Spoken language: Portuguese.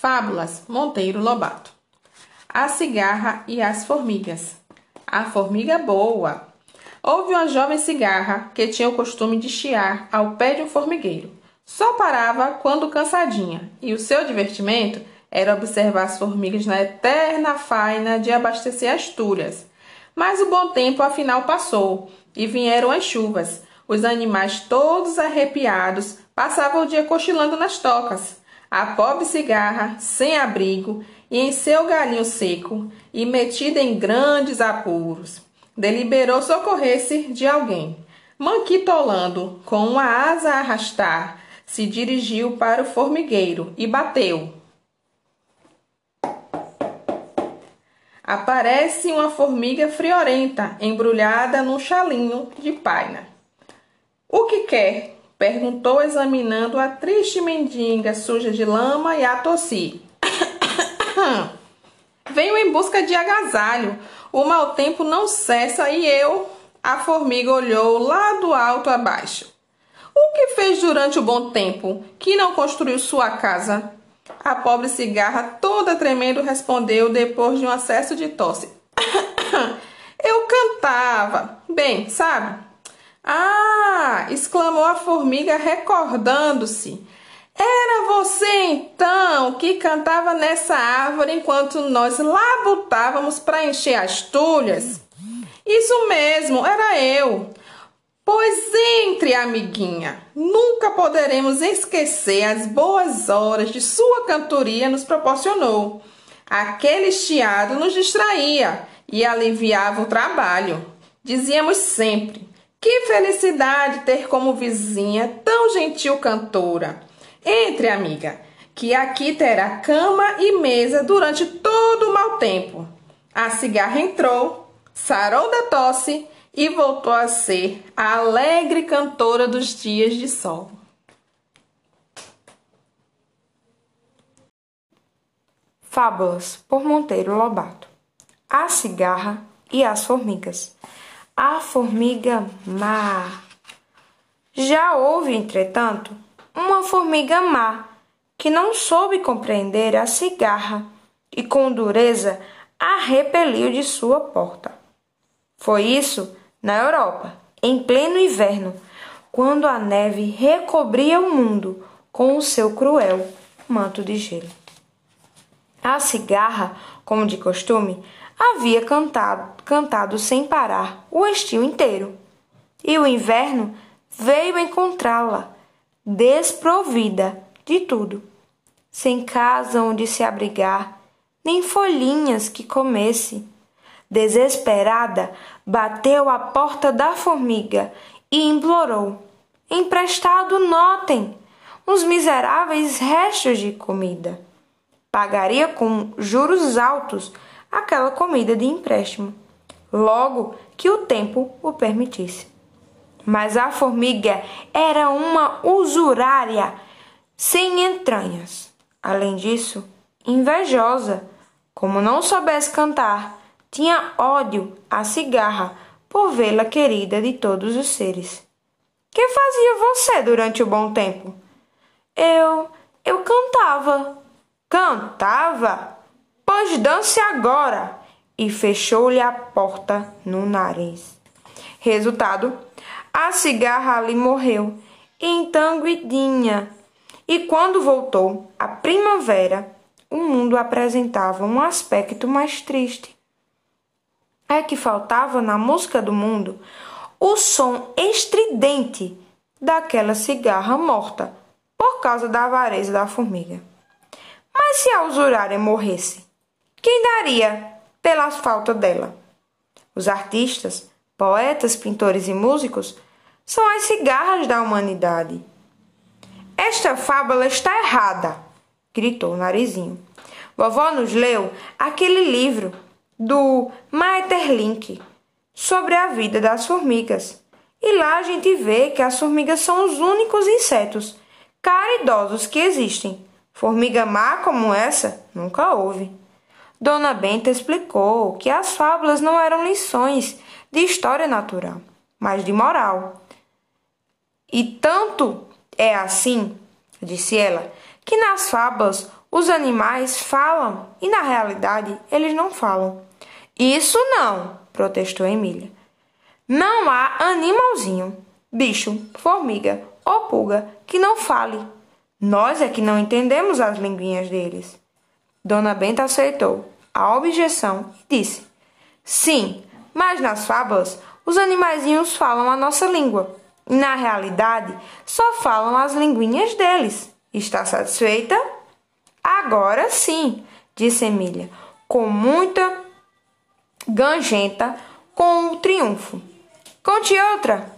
Fábulas Monteiro Lobato. A cigarra e as formigas. A formiga boa. Houve uma jovem cigarra que tinha o costume de chiar ao pé de um formigueiro. Só parava quando cansadinha, e o seu divertimento era observar as formigas na eterna faina de abastecer as tulhas. Mas o bom tempo afinal passou, e vieram as chuvas. Os animais todos arrepiados passavam o dia cochilando nas tocas a pobre cigarra, sem abrigo e em seu galinho seco, e metida em grandes apuros, deliberou socorrer-se de alguém. Manquitolando, com uma asa a arrastar, se dirigiu para o formigueiro e bateu. Aparece uma formiga friorenta, embrulhada num chalinho de paina. O que quer? Perguntou, examinando a triste mendiga suja de lama e a tossir. Venho em busca de agasalho. O mau tempo não cessa e eu. A formiga olhou lá do alto a baixo. O que fez durante o bom tempo que não construiu sua casa? A pobre cigarra, toda tremendo, respondeu depois de um acesso de tosse. eu cantava. Bem, sabe? Ah! exclamou a formiga, recordando-se. Era você então que cantava nessa árvore enquanto nós labutávamos para encher as tulhas? Isso mesmo, era eu. Pois entre, amiguinha. Nunca poderemos esquecer as boas horas de sua cantoria nos proporcionou. Aquele chiado nos distraía e aliviava o trabalho. Dizíamos sempre: que felicidade ter como vizinha tão gentil cantora. Entre, amiga, que aqui terá cama e mesa durante todo o mau tempo. A cigarra entrou, sarou da tosse e voltou a ser a alegre cantora dos dias de sol. Fábulas por Monteiro Lobato. A cigarra e as formigas a formiga má. Já houve, entretanto, uma formiga má que não soube compreender a cigarra e com dureza a repeliu de sua porta. Foi isso na Europa, em pleno inverno, quando a neve recobria o mundo com o seu cruel manto de gelo. A cigarra, como de costume, havia cantado, cantado sem parar o estio inteiro. E o inverno veio encontrá-la, desprovida de tudo, sem casa onde se abrigar, nem folhinhas que comesse. Desesperada, bateu à porta da formiga e implorou: Emprestado, notem, uns miseráveis restos de comida. Pagaria com juros altos aquela comida de empréstimo, logo que o tempo o permitisse. Mas a formiga era uma usurária sem entranhas. Além disso, invejosa, como não soubesse cantar, tinha ódio à cigarra por vê-la querida de todos os seres. Que fazia você durante o bom tempo? Eu. eu cantava. Cantava? Pois dance agora! E fechou-lhe a porta no nariz. Resultado: a cigarra ali morreu, entanguidinha. E quando voltou a primavera, o mundo apresentava um aspecto mais triste. É que faltava na música do mundo o som estridente daquela cigarra morta por causa da avareza da formiga. Mas se a usurária morresse, quem daria pela falta dela? Os artistas, poetas, pintores e músicos são as cigarras da humanidade. Esta fábula está errada, gritou o narizinho. Vovó nos leu aquele livro do Maeterlinck sobre a vida das formigas. E lá a gente vê que as formigas são os únicos insetos caridosos que existem. Formiga má como essa nunca houve. Dona Benta explicou que as fábulas não eram lições de história natural, mas de moral. E tanto é assim, disse ela, que nas fábulas Os animais falam e, na realidade, eles não falam. Isso não, protestou Emília. Não há animalzinho, bicho, formiga ou pulga que não fale. Nós é que não entendemos as linguinhas deles. Dona Benta aceitou a objeção e disse: Sim, mas nas fábulas os animaizinhos falam a nossa língua. E na realidade só falam as linguinhas deles. Está satisfeita? Agora sim, disse Emília, com muita gangenta, com o triunfo. Conte outra.